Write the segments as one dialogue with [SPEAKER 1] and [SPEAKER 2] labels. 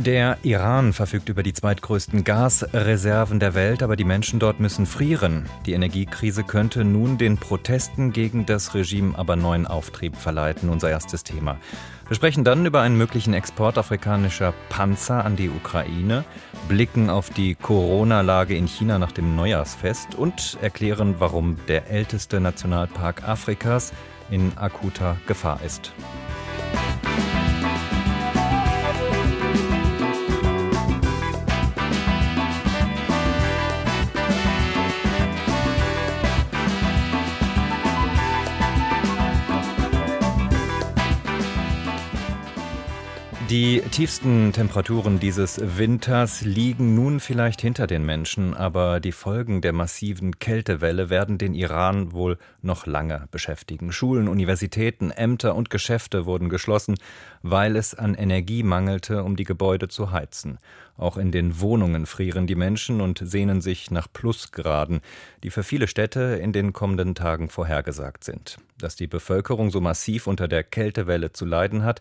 [SPEAKER 1] Der Iran verfügt über die zweitgrößten Gasreserven der Welt, aber die Menschen dort müssen frieren. Die Energiekrise könnte nun den Protesten gegen das Regime aber neuen Auftrieb verleiten, unser erstes Thema. Wir sprechen dann über einen möglichen Export afrikanischer Panzer an die Ukraine, blicken auf die Corona-Lage in China nach dem Neujahrsfest und erklären, warum der älteste Nationalpark Afrikas in akuter Gefahr ist. Die tiefsten Temperaturen dieses Winters liegen nun vielleicht hinter den Menschen, aber die Folgen der massiven Kältewelle werden den Iran wohl noch lange beschäftigen. Schulen, Universitäten, Ämter und Geschäfte wurden geschlossen, weil es an Energie mangelte, um die Gebäude zu heizen. Auch in den Wohnungen frieren die Menschen und sehnen sich nach Plusgraden, die für viele Städte in den kommenden Tagen vorhergesagt sind. Dass die Bevölkerung so massiv unter der Kältewelle zu leiden hat,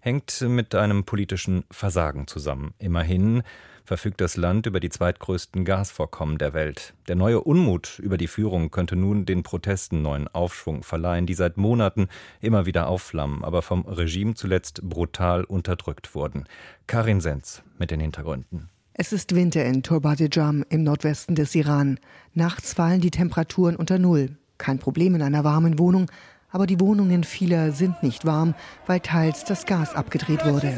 [SPEAKER 1] hängt mit einem politischen Versagen zusammen. Immerhin verfügt das Land über die zweitgrößten Gasvorkommen der Welt. Der neue Unmut über die Führung könnte nun den Protesten neuen Aufschwung verleihen, die seit Monaten immer wieder aufflammen, aber vom Regime zuletzt brutal unterdrückt wurden. Karin Senz mit den Hintergründen.
[SPEAKER 2] Es ist Winter in Turbadejam im Nordwesten des Iran. Nachts fallen die Temperaturen unter Null. Kein Problem in einer warmen Wohnung, aber die Wohnungen vieler sind nicht warm, weil teils das Gas abgedreht wurde.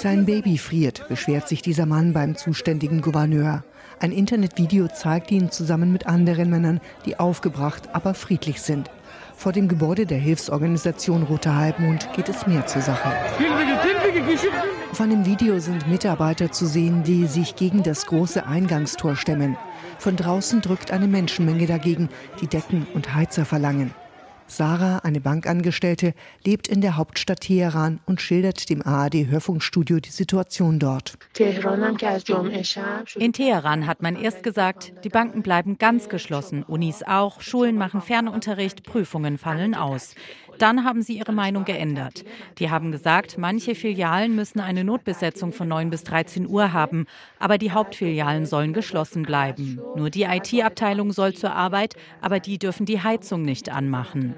[SPEAKER 2] Sein Baby friert, beschwert sich dieser Mann beim zuständigen Gouverneur. Ein Internetvideo zeigt ihn zusammen mit anderen Männern, die aufgebracht, aber friedlich sind. Vor dem Gebäude der Hilfsorganisation Roter Halbmond geht es mehr zur Sache. Auf einem Video sind Mitarbeiter zu sehen, die sich gegen das große Eingangstor stemmen. Von draußen drückt eine Menschenmenge dagegen, die Decken und Heizer verlangen. Sarah, eine Bankangestellte, lebt in der Hauptstadt Teheran und schildert dem ARD-Hörfunkstudio die Situation dort.
[SPEAKER 3] In Teheran hat man erst gesagt, die Banken bleiben ganz geschlossen, Unis auch, Schulen machen Fernunterricht, Prüfungen fallen aus. Dann haben sie ihre Meinung geändert. Die haben gesagt, manche Filialen müssen eine Notbesetzung von 9 bis 13 Uhr haben, aber die Hauptfilialen sollen geschlossen bleiben. Nur die IT-Abteilung soll zur Arbeit, aber die dürfen die Heizung nicht anmachen.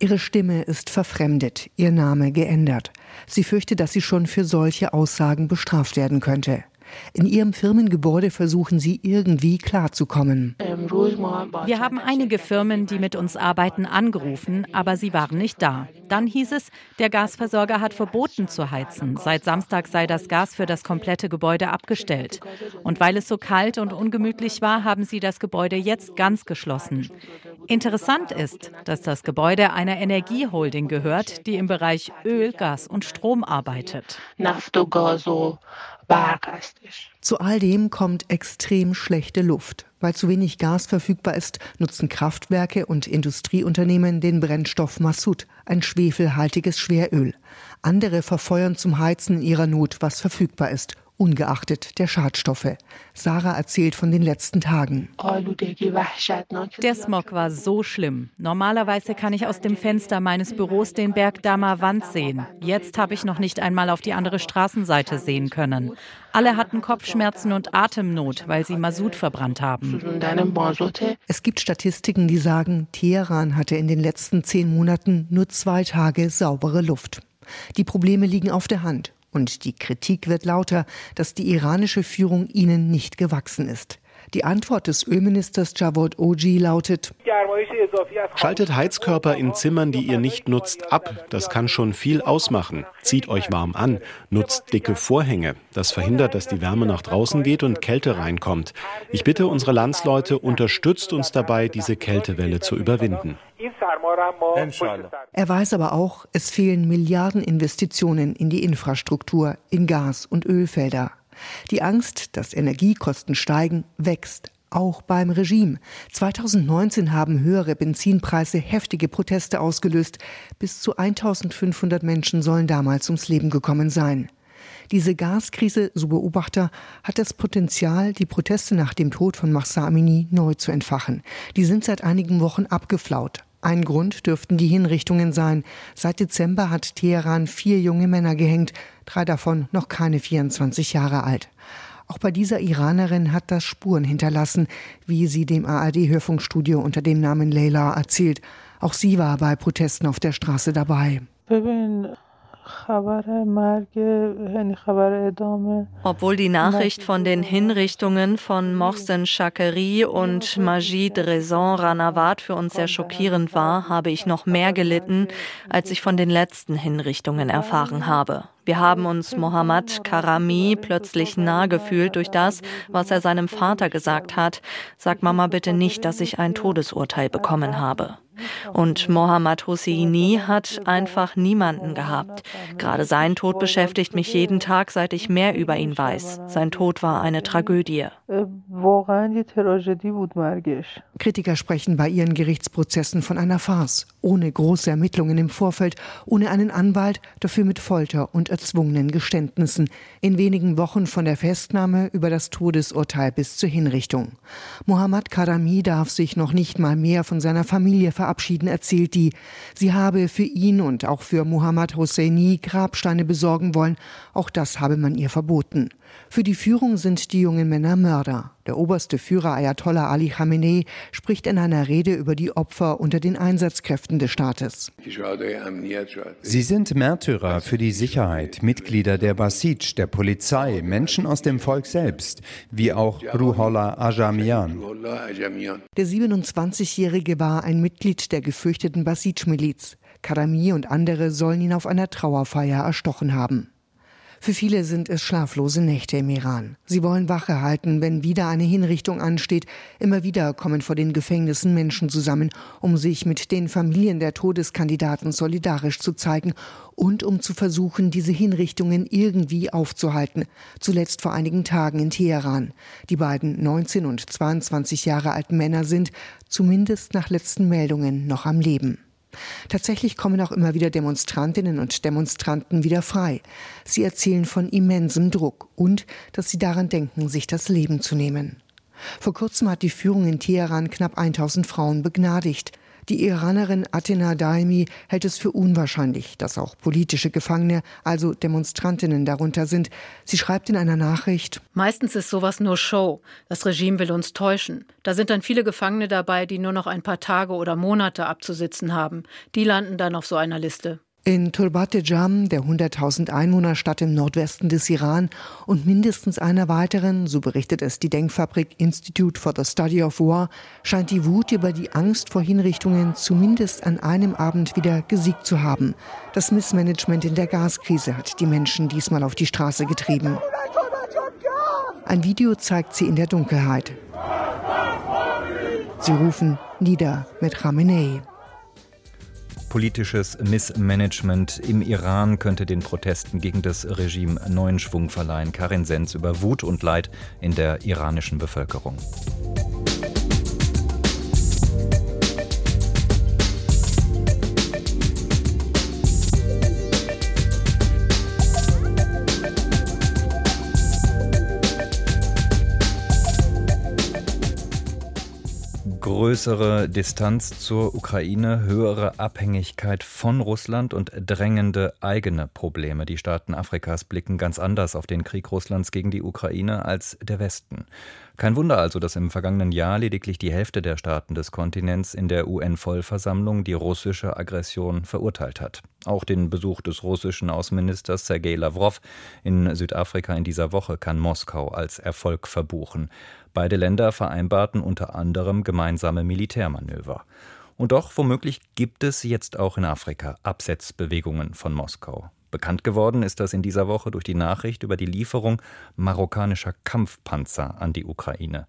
[SPEAKER 2] Ihre Stimme ist verfremdet, ihr Name geändert. Sie fürchtet, dass sie schon für solche Aussagen bestraft werden könnte. In ihrem Firmengebäude versuchen sie irgendwie klarzukommen.
[SPEAKER 3] Wir haben einige Firmen, die mit uns arbeiten, angerufen, aber sie waren nicht da. Dann hieß es, der Gasversorger hat verboten zu heizen. Seit Samstag sei das Gas für das komplette Gebäude abgestellt. Und weil es so kalt und ungemütlich war, haben sie das Gebäude jetzt ganz geschlossen. Interessant ist, dass das Gebäude einer Energieholding gehört, die im Bereich Öl, Gas und Strom arbeitet.
[SPEAKER 2] Zu all dem kommt extrem schlechte Luft. Weil zu wenig Gas verfügbar ist, nutzen Kraftwerke und Industrieunternehmen den Brennstoff Massut, ein schwefelhaltiges Schweröl. Andere verfeuern zum Heizen in ihrer Not, was verfügbar ist ungeachtet der Schadstoffe. Sarah erzählt von den letzten Tagen.
[SPEAKER 3] Der Smog war so schlimm. Normalerweise kann ich aus dem Fenster meines Büros den Berg Damavand sehen. Jetzt habe ich noch nicht einmal auf die andere Straßenseite sehen können. Alle hatten Kopfschmerzen und Atemnot, weil sie Masut verbrannt haben.
[SPEAKER 2] Es gibt Statistiken, die sagen, Teheran hatte in den letzten zehn Monaten nur zwei Tage saubere Luft. Die Probleme liegen auf der Hand. Und die Kritik wird lauter, dass die iranische Führung ihnen nicht gewachsen ist. Die Antwort des Ölministers Javad Oji lautet,
[SPEAKER 4] Schaltet Heizkörper in Zimmern, die ihr nicht nutzt, ab. Das kann schon viel ausmachen. Zieht euch warm an. Nutzt dicke Vorhänge. Das verhindert, dass die Wärme nach draußen geht und Kälte reinkommt. Ich bitte unsere Landsleute, unterstützt uns dabei, diese Kältewelle zu überwinden.
[SPEAKER 2] Er weiß aber auch, es fehlen Milliardeninvestitionen in die Infrastruktur, in Gas- und Ölfelder. Die Angst, dass Energiekosten steigen, wächst. auch beim Regime. 2019 haben höhere Benzinpreise heftige Proteste ausgelöst. Bis zu 1500 Menschen sollen damals ums Leben gekommen sein. Diese Gaskrise, so Beobachter, hat das Potenzial, die Proteste nach dem Tod von Mahsa Amini neu zu entfachen. Die sind seit einigen Wochen abgeflaut. Ein Grund dürften die Hinrichtungen sein. Seit Dezember hat Teheran vier junge Männer gehängt, drei davon noch keine 24 Jahre alt. Auch bei dieser Iranerin hat das Spuren hinterlassen, wie sie dem ARD-Hörfunkstudio unter dem Namen Leila erzählt. Auch sie war bei Protesten auf der Straße dabei.
[SPEAKER 3] Obwohl die Nachricht von den Hinrichtungen von Mohsen Shakeri und Majid Rezon Ranawat für uns sehr schockierend war, habe ich noch mehr gelitten, als ich von den letzten Hinrichtungen erfahren habe. Wir haben uns Mohammad Karami plötzlich nah gefühlt durch das, was er seinem Vater gesagt hat. Sag Mama bitte nicht, dass ich ein Todesurteil bekommen habe. Und Mohammad Hosseini hat einfach niemanden gehabt. Gerade sein Tod beschäftigt mich jeden Tag, seit ich mehr über ihn weiß. Sein Tod war eine Tragödie.
[SPEAKER 2] Kritiker sprechen bei ihren Gerichtsprozessen von einer Farce, ohne große Ermittlungen im Vorfeld, ohne einen Anwalt, dafür mit Folter und erzwungenen Geständnissen, in wenigen Wochen von der Festnahme über das Todesurteil bis zur Hinrichtung. Mohammad Karami darf sich noch nicht mal mehr von seiner Familie verabschieden verabschieden, erzählt die, sie habe für ihn und auch für Muhammad Hosseini Grabsteine besorgen wollen. Auch das habe man ihr verboten. Für die Führung sind die jungen Männer Mörder. Der oberste Führer Ayatollah Ali Khamenei spricht in einer Rede über die Opfer unter den Einsatzkräften des Staates.
[SPEAKER 5] Sie sind Märtyrer für die Sicherheit, Mitglieder der Basij, der Polizei, Menschen aus dem Volk selbst, wie auch Ruhollah Ajamian.
[SPEAKER 2] Der 27-Jährige war ein Mitglied der gefürchteten Basij-Miliz. Karami und andere sollen ihn auf einer Trauerfeier erstochen haben. Für viele sind es schlaflose Nächte im Iran. Sie wollen Wache halten, wenn wieder eine Hinrichtung ansteht. Immer wieder kommen vor den Gefängnissen Menschen zusammen, um sich mit den Familien der Todeskandidaten solidarisch zu zeigen und um zu versuchen, diese Hinrichtungen irgendwie aufzuhalten. Zuletzt vor einigen Tagen in Teheran. Die beiden 19 und 22 Jahre alten Männer sind, zumindest nach letzten Meldungen, noch am Leben. Tatsächlich kommen auch immer wieder Demonstrantinnen und Demonstranten wieder frei. Sie erzählen von immensem Druck und dass sie daran denken, sich das Leben zu nehmen. Vor kurzem hat die Führung in Teheran knapp 1000 Frauen begnadigt. Die Iranerin Athena Daimi hält es für unwahrscheinlich, dass auch politische Gefangene, also Demonstrantinnen darunter sind. Sie schreibt in einer Nachricht
[SPEAKER 6] Meistens ist sowas nur Show. Das Regime will uns täuschen. Da sind dann viele Gefangene dabei, die nur noch ein paar Tage oder Monate abzusitzen haben. Die landen dann auf so einer Liste.
[SPEAKER 2] In Turbate-Jam, der 100.000 Einwohnerstadt im Nordwesten des Iran und mindestens einer weiteren, so berichtet es die Denkfabrik Institute for the Study of War, scheint die Wut über die Angst vor Hinrichtungen zumindest an einem Abend wieder gesiegt zu haben. Das Missmanagement in der Gaskrise hat die Menschen diesmal auf die Straße getrieben. Ein Video zeigt sie in der Dunkelheit. Sie rufen nieder mit Khamenei.
[SPEAKER 1] Politisches Missmanagement im Iran könnte den Protesten gegen das Regime neuen Schwung verleihen. Karin Sens über Wut und Leid in der iranischen Bevölkerung. Größere Distanz zur Ukraine, höhere Abhängigkeit von Russland und drängende eigene Probleme. Die Staaten Afrikas blicken ganz anders auf den Krieg Russlands gegen die Ukraine als der Westen. Kein Wunder also, dass im vergangenen Jahr lediglich die Hälfte der Staaten des Kontinents in der UN-Vollversammlung die russische Aggression verurteilt hat. Auch den Besuch des russischen Außenministers Sergei Lavrov in Südafrika in dieser Woche kann Moskau als Erfolg verbuchen. Beide Länder vereinbarten unter anderem gemeinsame Militärmanöver. Und doch womöglich gibt es jetzt auch in Afrika Absetzbewegungen von Moskau. Bekannt geworden ist das in dieser Woche durch die Nachricht über die Lieferung marokkanischer Kampfpanzer an die Ukraine.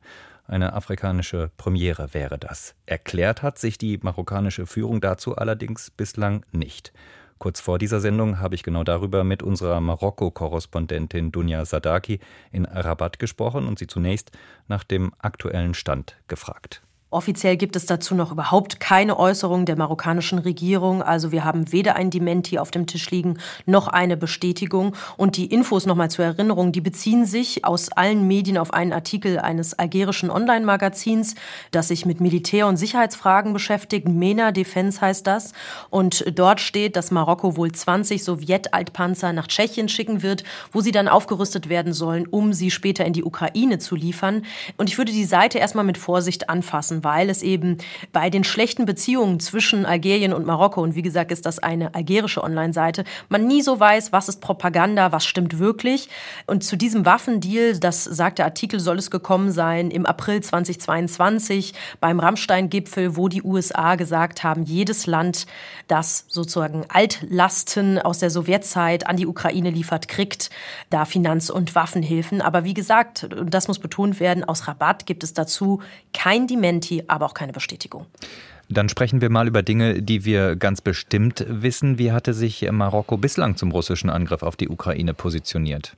[SPEAKER 1] Eine afrikanische Premiere wäre das. Erklärt hat sich die marokkanische Führung dazu allerdings bislang nicht. Kurz vor dieser Sendung habe ich genau darüber mit unserer Marokko-Korrespondentin Dunja Sadaki in Rabat gesprochen und sie zunächst nach dem aktuellen Stand gefragt.
[SPEAKER 7] Offiziell gibt es dazu noch überhaupt keine Äußerung der marokkanischen Regierung. Also wir haben weder ein Dementi auf dem Tisch liegen noch eine Bestätigung. Und die Infos nochmal zur Erinnerung, die beziehen sich aus allen Medien auf einen Artikel eines algerischen Online-Magazins, das sich mit Militär- und Sicherheitsfragen beschäftigt. MENA Defense heißt das. Und dort steht, dass Marokko wohl 20 Sowjet-Altpanzer nach Tschechien schicken wird, wo sie dann aufgerüstet werden sollen, um sie später in die Ukraine zu liefern. Und ich würde die Seite erstmal mit Vorsicht anfassen weil es eben bei den schlechten Beziehungen zwischen Algerien und Marokko, und wie gesagt ist das eine algerische Online-Seite, man nie so weiß, was ist Propaganda, was stimmt wirklich. Und zu diesem Waffendeal, das sagt der Artikel, soll es gekommen sein im April 2022 beim Rammstein-Gipfel, wo die USA gesagt haben, jedes Land, das sozusagen Altlasten aus der Sowjetzeit an die Ukraine liefert, kriegt da Finanz- und Waffenhilfen. Aber wie gesagt, und das muss betont werden, aus Rabatt gibt es dazu kein Dementi Dementi, aber auch keine Bestätigung.
[SPEAKER 1] Dann sprechen wir mal über Dinge, die wir ganz bestimmt wissen. Wie hatte sich Marokko bislang zum russischen Angriff auf die Ukraine positioniert?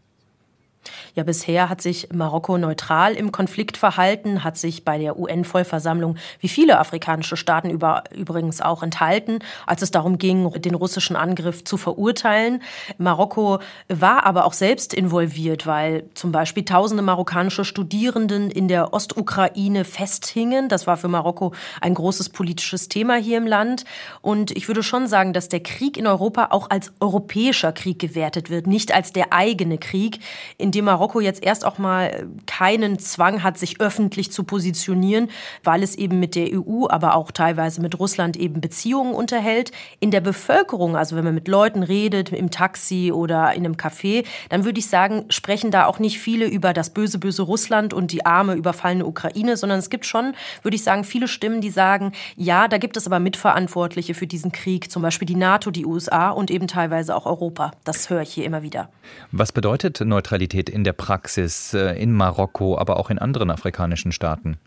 [SPEAKER 7] Ja, bisher hat sich Marokko neutral im Konflikt verhalten, hat sich bei der UN-Vollversammlung wie viele afrikanische Staaten über, übrigens auch enthalten, als es darum ging, den russischen Angriff zu verurteilen. Marokko war aber auch selbst involviert, weil zum Beispiel tausende marokkanische Studierenden in der Ostukraine festhingen. Das war für Marokko ein großes politisches Thema hier im Land. Und ich würde schon sagen, dass der Krieg in Europa auch als europäischer Krieg gewertet wird, nicht als der eigene Krieg, in dem Marokko Marokko jetzt erst auch mal keinen Zwang hat, sich öffentlich zu positionieren, weil es eben mit der EU, aber auch teilweise mit Russland eben Beziehungen unterhält. In der Bevölkerung, also wenn man mit Leuten redet, im Taxi oder in einem Café, dann würde ich sagen, sprechen da auch nicht viele über das böse, böse Russland und die arme, überfallene Ukraine, sondern es gibt schon, würde ich sagen, viele Stimmen, die sagen, ja, da gibt es aber Mitverantwortliche für diesen Krieg, zum Beispiel die NATO, die USA und eben teilweise auch Europa. Das höre ich hier immer wieder.
[SPEAKER 1] Was bedeutet Neutralität in der der Praxis äh, in Marokko, aber auch in anderen afrikanischen Staaten?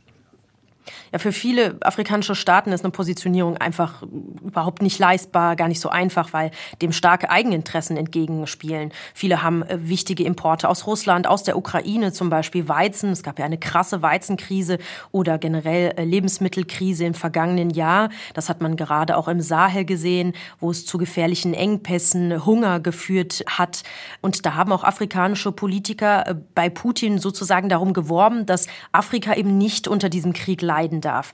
[SPEAKER 7] Ja, für viele afrikanische Staaten ist eine Positionierung einfach überhaupt nicht leistbar, gar nicht so einfach, weil dem starke Eigeninteressen entgegenspielen. Viele haben äh, wichtige Importe aus Russland, aus der Ukraine, zum Beispiel Weizen. Es gab ja eine krasse Weizenkrise oder generell äh, Lebensmittelkrise im vergangenen Jahr. Das hat man gerade auch im Sahel gesehen, wo es zu gefährlichen Engpässen, Hunger geführt hat. Und da haben auch afrikanische Politiker äh, bei Putin sozusagen darum geworben, dass Afrika eben nicht unter diesem Krieg leiden darf.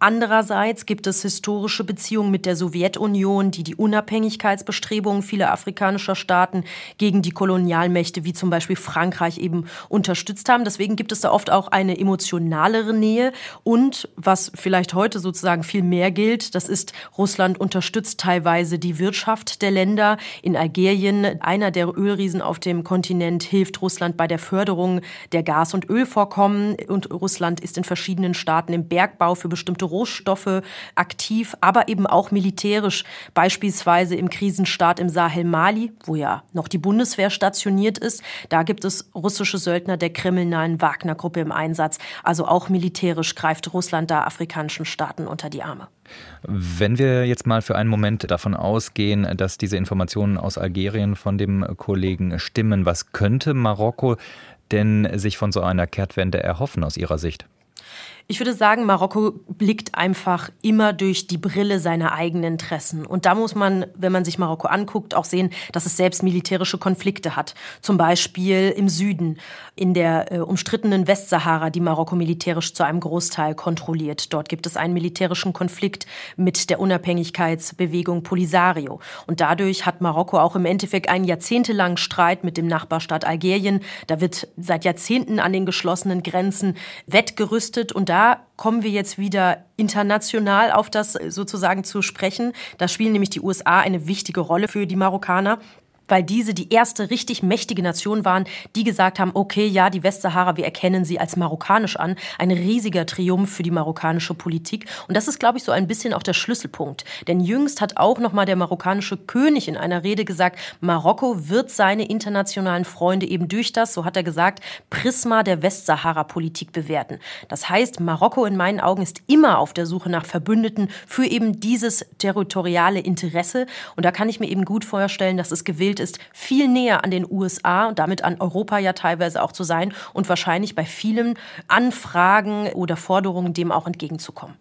[SPEAKER 7] Andererseits gibt es historische Beziehungen mit der Sowjetunion, die die Unabhängigkeitsbestrebungen vieler afrikanischer Staaten gegen die Kolonialmächte wie zum Beispiel Frankreich eben unterstützt haben. Deswegen gibt es da oft auch eine emotionalere Nähe. Und was vielleicht heute sozusagen viel mehr gilt, das ist, Russland unterstützt teilweise die Wirtschaft der Länder. In Algerien, einer der Ölriesen auf dem Kontinent, hilft Russland bei der Förderung der Gas- und Ölvorkommen. Und Russland ist in verschiedenen Staaten im Bergbau für bestimmte Rohstoffe aktiv, aber eben auch militärisch, beispielsweise im Krisenstaat im Sahel Mali, wo ja noch die Bundeswehr stationiert ist. Da gibt es russische Söldner der kriminellen Wagner-Gruppe im Einsatz. Also auch militärisch greift Russland da afrikanischen Staaten unter die Arme.
[SPEAKER 1] Wenn wir jetzt mal für einen Moment davon ausgehen, dass diese Informationen aus Algerien von dem Kollegen stimmen, was könnte Marokko denn sich von so einer Kehrtwende erhoffen aus Ihrer Sicht?
[SPEAKER 7] Ich würde sagen, Marokko blickt einfach immer durch die Brille seiner eigenen Interessen. Und da muss man, wenn man sich Marokko anguckt, auch sehen, dass es selbst militärische Konflikte hat. Zum Beispiel im Süden, in der äh, umstrittenen Westsahara, die Marokko militärisch zu einem Großteil kontrolliert. Dort gibt es einen militärischen Konflikt mit der Unabhängigkeitsbewegung Polisario. Und dadurch hat Marokko auch im Endeffekt einen jahrzehntelangen Streit mit dem Nachbarstaat Algerien. Da wird seit Jahrzehnten an den geschlossenen Grenzen wettgerüstet und da da kommen wir jetzt wieder international auf das sozusagen zu sprechen. Da spielen nämlich die USA eine wichtige Rolle für die Marokkaner. Weil diese die erste richtig mächtige Nation waren, die gesagt haben, okay, ja, die Westsahara, wir erkennen sie als marokkanisch an. Ein riesiger Triumph für die marokkanische Politik. Und das ist, glaube ich, so ein bisschen auch der Schlüsselpunkt. Denn jüngst hat auch nochmal der marokkanische König in einer Rede gesagt, Marokko wird seine internationalen Freunde eben durch das, so hat er gesagt, Prisma der Westsahara-Politik bewerten. Das heißt, Marokko in meinen Augen ist immer auf der Suche nach Verbündeten für eben dieses territoriale Interesse. Und da kann ich mir eben gut vorstellen, dass es gewillt ist, viel näher an den USA und damit an Europa ja teilweise auch zu sein und wahrscheinlich bei vielen Anfragen oder Forderungen dem auch entgegenzukommen.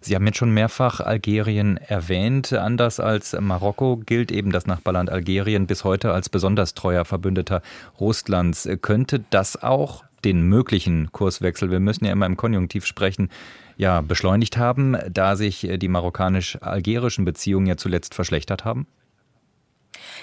[SPEAKER 1] Sie haben jetzt schon mehrfach Algerien erwähnt. Anders als Marokko gilt eben das Nachbarland Algerien bis heute als besonders treuer Verbündeter Russlands. Könnte das auch den möglichen Kurswechsel, wir müssen ja immer im Konjunktiv sprechen, ja, beschleunigt haben, da sich die marokkanisch-algerischen Beziehungen ja zuletzt verschlechtert haben?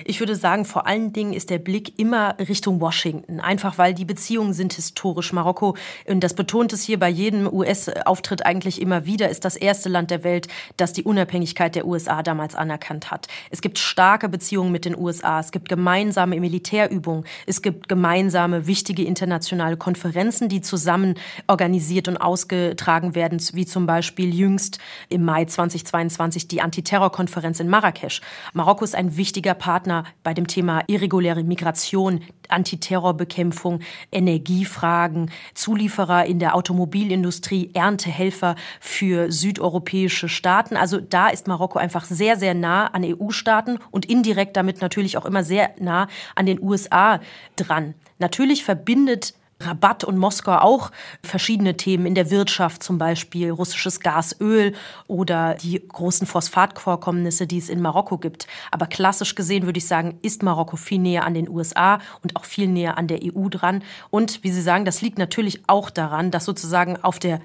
[SPEAKER 7] Ich würde sagen, vor allen Dingen ist der Blick immer Richtung Washington, einfach weil die Beziehungen sind historisch. Marokko, und das betont es hier bei jedem US-Auftritt eigentlich immer wieder, ist das erste Land der Welt, das die Unabhängigkeit der USA damals anerkannt hat. Es gibt starke Beziehungen mit den USA, es gibt gemeinsame Militärübungen, es gibt gemeinsame wichtige internationale Konferenzen, die zusammen organisiert und ausgetragen werden, wie zum Beispiel jüngst im Mai 2022 die Antiterrorkonferenz in Marrakesch. Marokko ist ein wichtiger Partner bei dem Thema irreguläre Migration, Antiterrorbekämpfung, Energiefragen, Zulieferer in der Automobilindustrie, Erntehelfer für südeuropäische Staaten. Also da ist Marokko einfach sehr, sehr nah an EU-Staaten und indirekt damit natürlich auch immer sehr nah an den USA dran. Natürlich verbindet Rabatt und Moskau auch verschiedene Themen in der Wirtschaft, zum Beispiel russisches Gas, Öl oder die großen Phosphatvorkommnisse, die es in Marokko gibt. Aber klassisch gesehen würde ich sagen, ist Marokko viel näher an den USA und auch viel näher an der EU dran. Und wie Sie sagen, das liegt natürlich auch daran, dass sozusagen auf der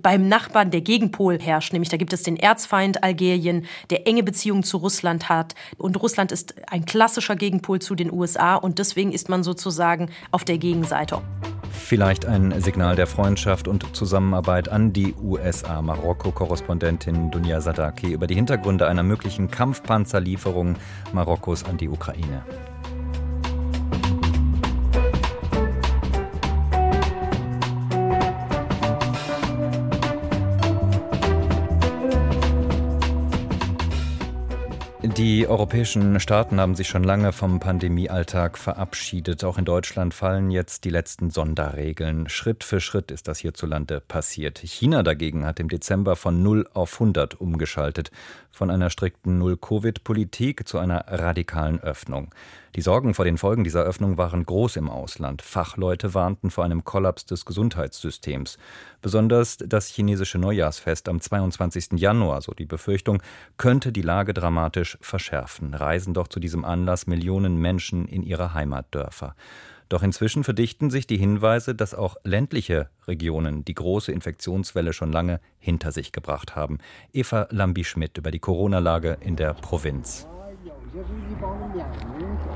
[SPEAKER 7] beim Nachbarn der Gegenpol herrscht, nämlich da gibt es den Erzfeind Algerien, der enge Beziehungen zu Russland hat. Und Russland ist ein klassischer Gegenpol zu den USA und deswegen ist man sozusagen auf der Gegenseite.
[SPEAKER 1] Vielleicht ein Signal der Freundschaft und Zusammenarbeit an die USA-Marokko-Korrespondentin Dunja Sadaki über die Hintergründe einer möglichen Kampfpanzerlieferung Marokkos an die Ukraine. Die europäischen Staaten haben sich schon lange vom Pandemiealltag verabschiedet. Auch in Deutschland fallen jetzt die letzten Sonderregeln. Schritt für Schritt ist das hierzulande passiert. China dagegen hat im Dezember von 0 auf 100 umgeschaltet. Von einer strikten Null-Covid-Politik zu einer radikalen Öffnung. Die Sorgen vor den Folgen dieser Öffnung waren groß im Ausland. Fachleute warnten vor einem Kollaps des Gesundheitssystems. Besonders das chinesische Neujahrsfest am 22. Januar, so die Befürchtung, könnte die Lage dramatisch verschärfen. Reisen doch zu diesem Anlass Millionen Menschen in ihre Heimatdörfer. Doch inzwischen verdichten sich die Hinweise, dass auch ländliche Regionen die große Infektionswelle schon lange hinter sich gebracht haben. Eva Lambi-Schmidt über die Corona-Lage in der Provinz.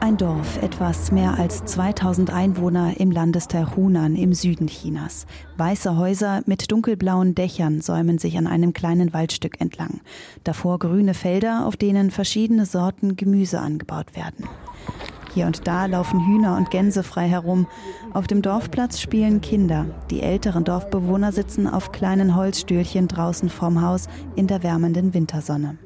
[SPEAKER 8] Ein Dorf, etwas mehr als 2000 Einwohner im Landesteil Hunan im Süden Chinas. Weiße Häuser mit dunkelblauen Dächern säumen sich an einem kleinen Waldstück entlang. Davor grüne Felder, auf denen verschiedene Sorten Gemüse angebaut werden. Hier und da laufen Hühner und Gänse frei herum. Auf dem Dorfplatz spielen Kinder. Die älteren Dorfbewohner sitzen auf kleinen Holzstühlchen draußen vorm Haus in der wärmenden Wintersonne.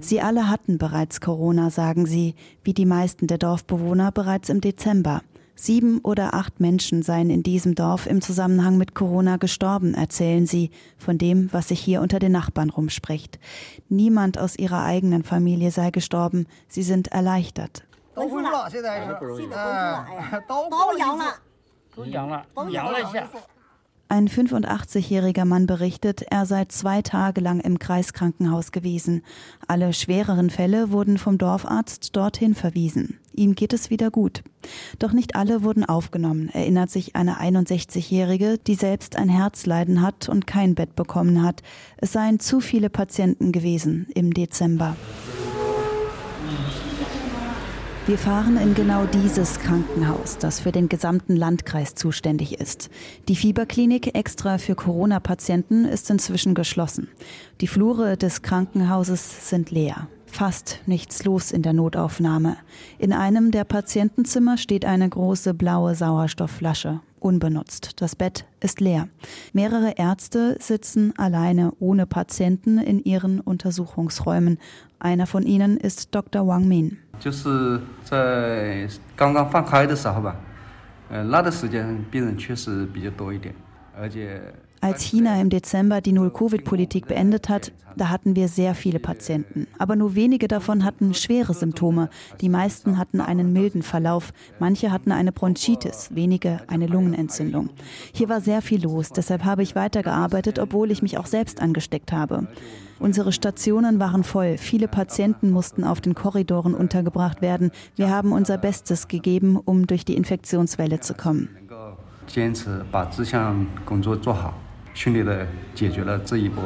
[SPEAKER 8] Sie alle hatten bereits Corona, sagen sie, wie die meisten der Dorfbewohner bereits im Dezember. Sieben oder acht Menschen seien in diesem Dorf im Zusammenhang mit Corona gestorben, erzählen sie, von dem, was sich hier unter den Nachbarn rumspricht. Niemand aus ihrer eigenen Familie sei gestorben, sie sind erleichtert. Ein 85-jähriger Mann berichtet, er sei zwei Tage lang im Kreiskrankenhaus gewesen. Alle schwereren Fälle wurden vom Dorfarzt dorthin verwiesen. Ihm geht es wieder gut. Doch nicht alle wurden aufgenommen, erinnert sich eine 61-jährige, die selbst ein Herzleiden hat und kein Bett bekommen hat. Es seien zu viele Patienten gewesen im Dezember. Wir fahren in genau dieses Krankenhaus, das für den gesamten Landkreis zuständig ist. Die Fieberklinik extra für Corona-Patienten ist inzwischen geschlossen. Die Flure des Krankenhauses sind leer. Fast nichts los in der Notaufnahme. In einem der Patientenzimmer steht eine große blaue Sauerstoffflasche, unbenutzt. Das Bett ist leer. Mehrere Ärzte sitzen alleine ohne Patienten in ihren Untersuchungsräumen. Einer von ihnen ist Dr. Wang Min. 就是在刚刚放开的时候吧，呃，那段时间病人确实比较多一点，而且。 als China im Dezember die Null-Covid-Politik beendet hat, da hatten wir sehr viele Patienten. Aber nur wenige davon hatten schwere Symptome. Die meisten hatten einen milden Verlauf. Manche hatten eine Bronchitis, wenige eine Lungenentzündung. Hier war sehr viel los. Deshalb habe ich weitergearbeitet, obwohl ich mich auch selbst angesteckt habe. Unsere Stationen waren voll. Viele Patienten mussten auf den Korridoren untergebracht werden. Wir haben unser Bestes gegeben, um durch die Infektionswelle zu kommen. 坚持把这项工作做好。 顺利的解决了这一波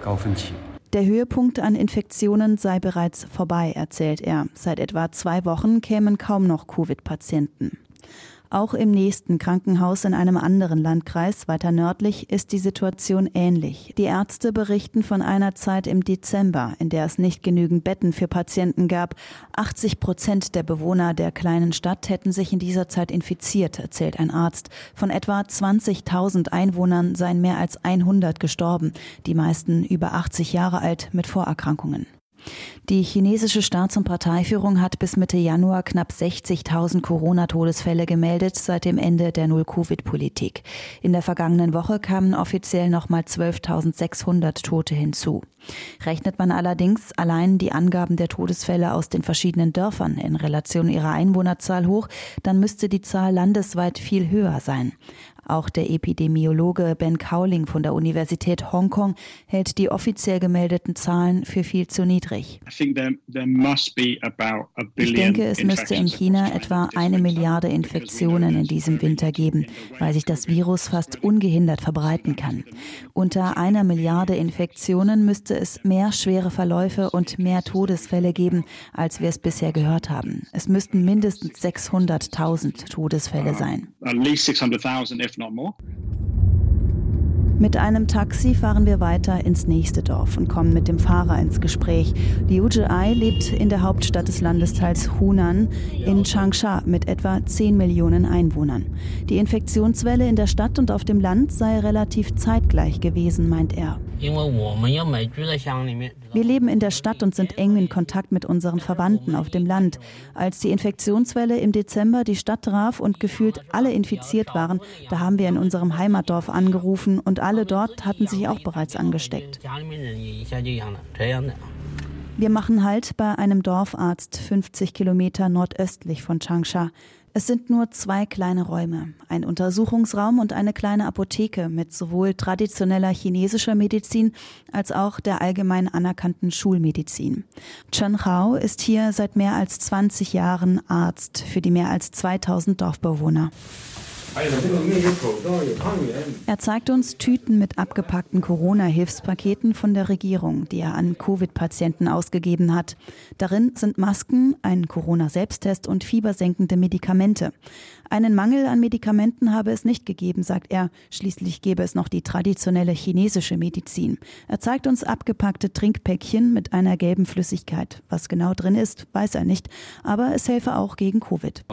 [SPEAKER 8] 高峰期。Der Höhepunkt an Infektionen sei bereits vorbei, erzählt er. Seit etwa zwei Wochen kämen kaum noch Covid-Patienten. Auch im nächsten Krankenhaus in einem anderen Landkreis weiter nördlich ist die Situation ähnlich. Die Ärzte berichten von einer Zeit im Dezember, in der es nicht genügend Betten für Patienten gab. 80 Prozent der Bewohner der kleinen Stadt hätten sich in dieser Zeit infiziert, erzählt ein Arzt. Von etwa 20.000 Einwohnern seien mehr als 100 gestorben, die meisten über 80 Jahre alt mit Vorerkrankungen. Die chinesische Staats- und Parteiführung hat bis Mitte Januar knapp 60.000 Corona-Todesfälle gemeldet seit dem Ende der Null-Covid-Politik. In der vergangenen Woche kamen offiziell nochmal 12.600 Tote hinzu. Rechnet man allerdings allein die Angaben der Todesfälle aus den verschiedenen Dörfern in Relation ihrer Einwohnerzahl hoch, dann müsste die Zahl landesweit viel höher sein. Auch der Epidemiologe Ben Cowling von der Universität Hongkong hält die offiziell gemeldeten Zahlen für viel zu niedrig. Ich denke, es müsste in China etwa eine Milliarde Infektionen in diesem Winter geben, weil sich das Virus fast ungehindert verbreiten kann. Unter einer Milliarde Infektionen müsste es mehr schwere Verläufe und mehr Todesfälle geben, als wir es bisher gehört haben. Es müssten mindestens 600.000 Todesfälle sein. Mit einem Taxi fahren wir weiter ins nächste Dorf und kommen mit dem Fahrer ins Gespräch. Liu Zhiai lebt in der Hauptstadt des Landesteils Hunan in Changsha mit etwa 10 Millionen Einwohnern. Die Infektionswelle in der Stadt und auf dem Land sei relativ zeitgleich gewesen, meint er. Wir leben in der Stadt und sind eng in Kontakt mit unseren Verwandten auf dem Land. Als die Infektionswelle im Dezember die Stadt traf und gefühlt alle infiziert waren, da haben wir in unserem Heimatdorf angerufen und alle dort hatten sich auch bereits angesteckt. Wir machen Halt bei einem Dorfarzt 50 Kilometer nordöstlich von Changsha. Es sind nur zwei kleine Räume, ein Untersuchungsraum und eine kleine Apotheke mit sowohl traditioneller chinesischer Medizin als auch der allgemein anerkannten Schulmedizin. Chen Hao ist hier seit mehr als 20 Jahren Arzt für die mehr als 2000 Dorfbewohner. Er zeigt uns Tüten mit abgepackten Corona-Hilfspaketen von der Regierung, die er an Covid-Patienten ausgegeben hat. Darin sind Masken, ein Corona-Selbsttest und fiebersenkende Medikamente. Einen Mangel an Medikamenten habe es nicht gegeben, sagt er. Schließlich gäbe es noch die traditionelle chinesische Medizin. Er zeigt uns abgepackte Trinkpäckchen mit einer gelben Flüssigkeit. Was genau drin ist, weiß er nicht, aber es helfe auch gegen Covid.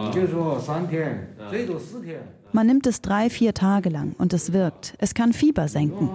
[SPEAKER 8] Man nimmt es drei, vier Tage lang und es wirkt. Es kann Fieber senken.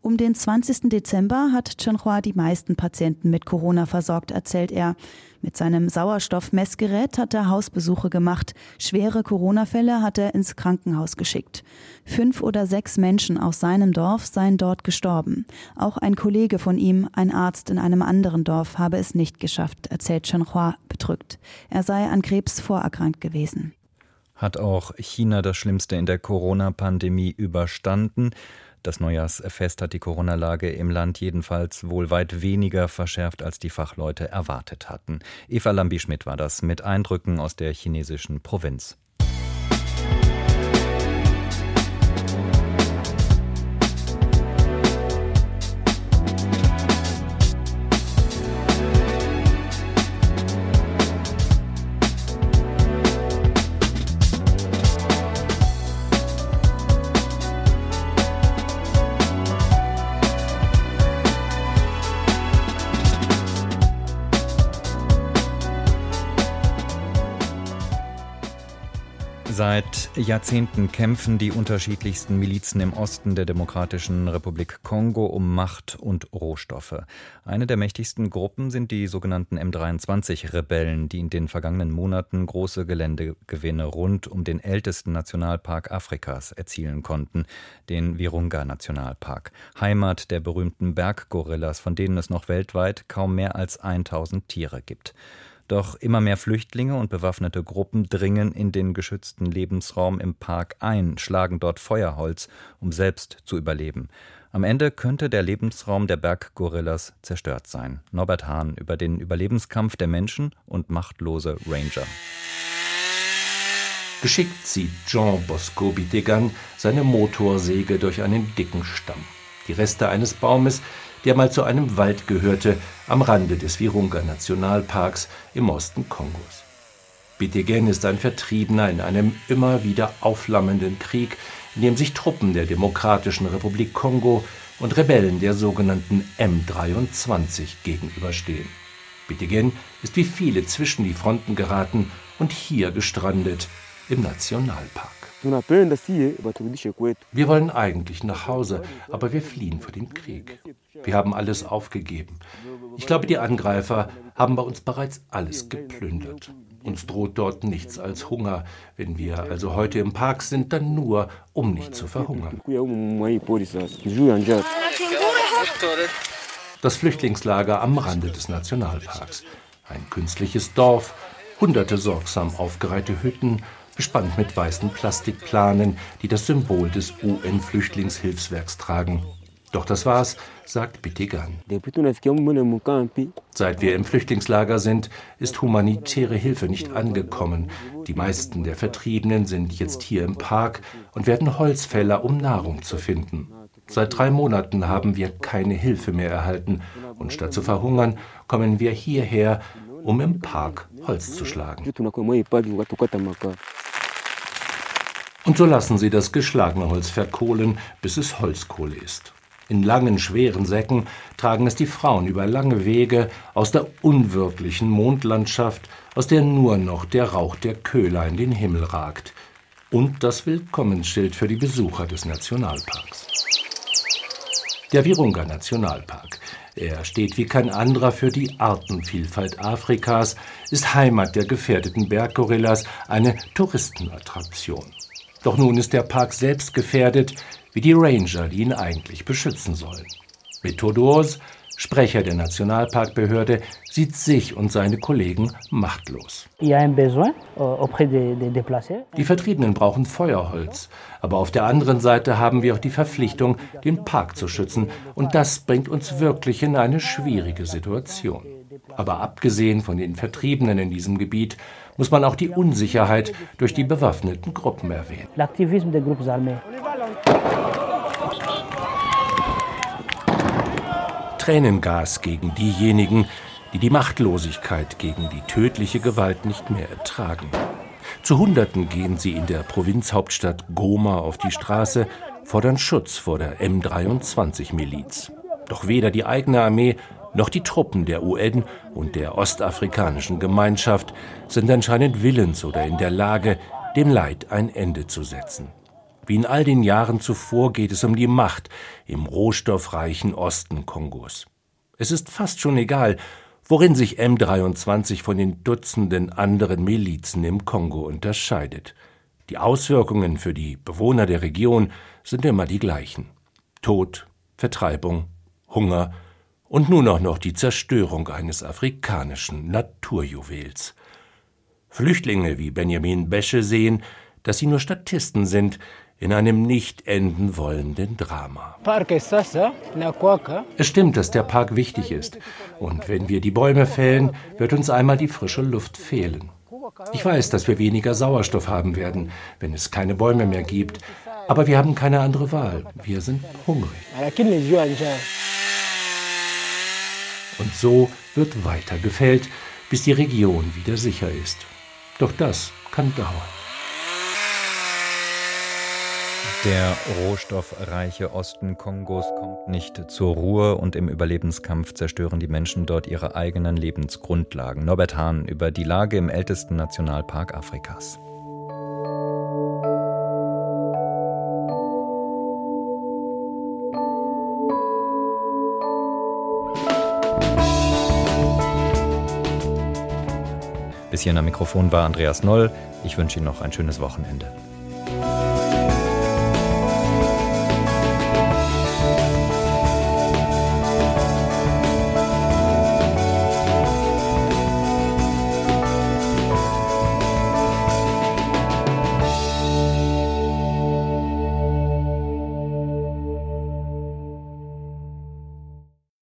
[SPEAKER 8] Um den 20. Dezember hat Chenhua die meisten Patienten mit Corona versorgt, erzählt er. Mit seinem Sauerstoffmessgerät hat er Hausbesuche gemacht. Schwere Corona-Fälle hat er ins Krankenhaus geschickt. Fünf oder sechs Menschen aus seinem Dorf seien dort gestorben. Auch ein Kollege von ihm, ein Arzt in einem anderen Dorf, habe es nicht geschafft, erzählt Chenhua bedrückt. Er sei an Krebs vorerkrankt gewesen.
[SPEAKER 1] Hat auch China das Schlimmste in der Corona-Pandemie überstanden? Das Neujahrsfest hat die Corona-Lage im Land jedenfalls wohl weit weniger verschärft, als die Fachleute erwartet hatten. Eva Lambi-Schmidt war das mit Eindrücken aus der chinesischen Provinz. Seit Jahrzehnten kämpfen die unterschiedlichsten Milizen im Osten der Demokratischen Republik Kongo um Macht und Rohstoffe. Eine der mächtigsten Gruppen sind die sogenannten M23-Rebellen, die in den vergangenen Monaten große Geländegewinne rund um den ältesten Nationalpark Afrikas erzielen konnten, den Virunga-Nationalpark, Heimat der berühmten Berggorillas, von denen es noch weltweit kaum mehr als 1000 Tiere gibt. Doch immer mehr Flüchtlinge und bewaffnete Gruppen dringen in den geschützten Lebensraum im Park ein, schlagen dort Feuerholz, um selbst zu überleben. Am Ende könnte der Lebensraum der Berggorillas zerstört sein. Norbert Hahn über den Überlebenskampf der Menschen und machtlose Ranger.
[SPEAKER 9] Geschickt zieht Jean Bosco Bitegan seine Motorsäge durch einen dicken Stamm. Die Reste eines Baumes, der mal zu einem Wald gehörte, am Rande des Virunga-Nationalparks im Osten Kongos. Bitegen ist ein Vertriebener in einem immer wieder aufflammenden Krieg, in dem sich Truppen der Demokratischen Republik Kongo und Rebellen der sogenannten M23 gegenüberstehen. Bitegen ist wie viele zwischen die Fronten geraten und hier gestrandet im Nationalpark. Wir wollen eigentlich nach Hause, aber wir fliehen vor dem Krieg. Wir haben alles aufgegeben. Ich glaube, die Angreifer haben bei uns bereits alles geplündert. Uns droht dort nichts als Hunger. Wenn wir also heute im Park sind, dann nur, um nicht zu verhungern. Das Flüchtlingslager am Rande des Nationalparks. Ein künstliches Dorf, hunderte sorgsam aufgereihte Hütten, bespannt mit weißen Plastikplanen, die das Symbol des UN-Flüchtlingshilfswerks tragen. Doch das war's, sagt Bitigan. Seit wir im Flüchtlingslager sind, ist humanitäre Hilfe nicht angekommen. Die meisten der Vertriebenen sind jetzt hier im Park und werden Holzfäller, um Nahrung zu finden. Seit drei Monaten haben wir keine Hilfe mehr erhalten und statt zu verhungern, kommen wir hierher, um im Park Holz zu schlagen. Und so lassen sie das geschlagene Holz verkohlen, bis es Holzkohle ist. In langen, schweren Säcken tragen es die Frauen über lange Wege aus der unwirklichen Mondlandschaft, aus der nur noch der Rauch der Köhler in den Himmel ragt. Und das Willkommensschild für die Besucher des Nationalparks. Der Virunga Nationalpark. Er steht wie kein anderer für die Artenvielfalt Afrikas, ist Heimat der gefährdeten Berggorillas, eine Touristenattraktion. Doch nun ist der Park selbst gefährdet, wie die Ranger, die ihn eigentlich beschützen sollen. Methodors, Sprecher der Nationalparkbehörde, sieht sich und seine Kollegen machtlos. Euh, die Vertriebenen brauchen Feuerholz, aber auf der anderen Seite haben wir auch die Verpflichtung, den Park zu schützen, und das bringt uns wirklich in eine schwierige Situation. Aber abgesehen von den Vertriebenen in diesem Gebiet muss man auch die Unsicherheit durch die bewaffneten Gruppen erwähnen. Tränengas gegen diejenigen, die die Machtlosigkeit gegen die tödliche Gewalt nicht mehr ertragen. Zu Hunderten gehen sie in der Provinzhauptstadt Goma auf die Straße, fordern Schutz vor der M23-Miliz. Doch weder die eigene Armee noch die Truppen der UN und der ostafrikanischen Gemeinschaft sind anscheinend willens oder in der Lage, dem Leid ein Ende zu setzen. Wie in all den Jahren zuvor geht es um die Macht im rohstoffreichen Osten Kongos. Es ist fast schon egal, worin sich M23 von den Dutzenden anderen Milizen im Kongo unterscheidet. Die Auswirkungen für die Bewohner der Region sind immer die gleichen. Tod, Vertreibung, Hunger und nun auch noch die Zerstörung eines afrikanischen Naturjuwels. Flüchtlinge wie Benjamin Besche sehen, dass sie nur Statisten sind in einem nicht enden wollenden Drama. Es stimmt, dass der Park wichtig ist. Und wenn wir die Bäume fällen, wird uns einmal die frische Luft fehlen. Ich weiß, dass wir weniger Sauerstoff haben werden, wenn es keine Bäume mehr gibt. Aber wir haben keine andere Wahl. Wir sind hungrig. Und so wird weiter gefällt, bis die Region wieder sicher ist. Doch das kann dauern.
[SPEAKER 1] Der rohstoffreiche Osten Kongos kommt nicht zur Ruhe und im Überlebenskampf zerstören die Menschen dort ihre eigenen Lebensgrundlagen. Norbert Hahn über die Lage im ältesten Nationalpark Afrikas. Bis hierhin am Mikrofon war Andreas Noll. Ich wünsche Ihnen noch ein schönes Wochenende.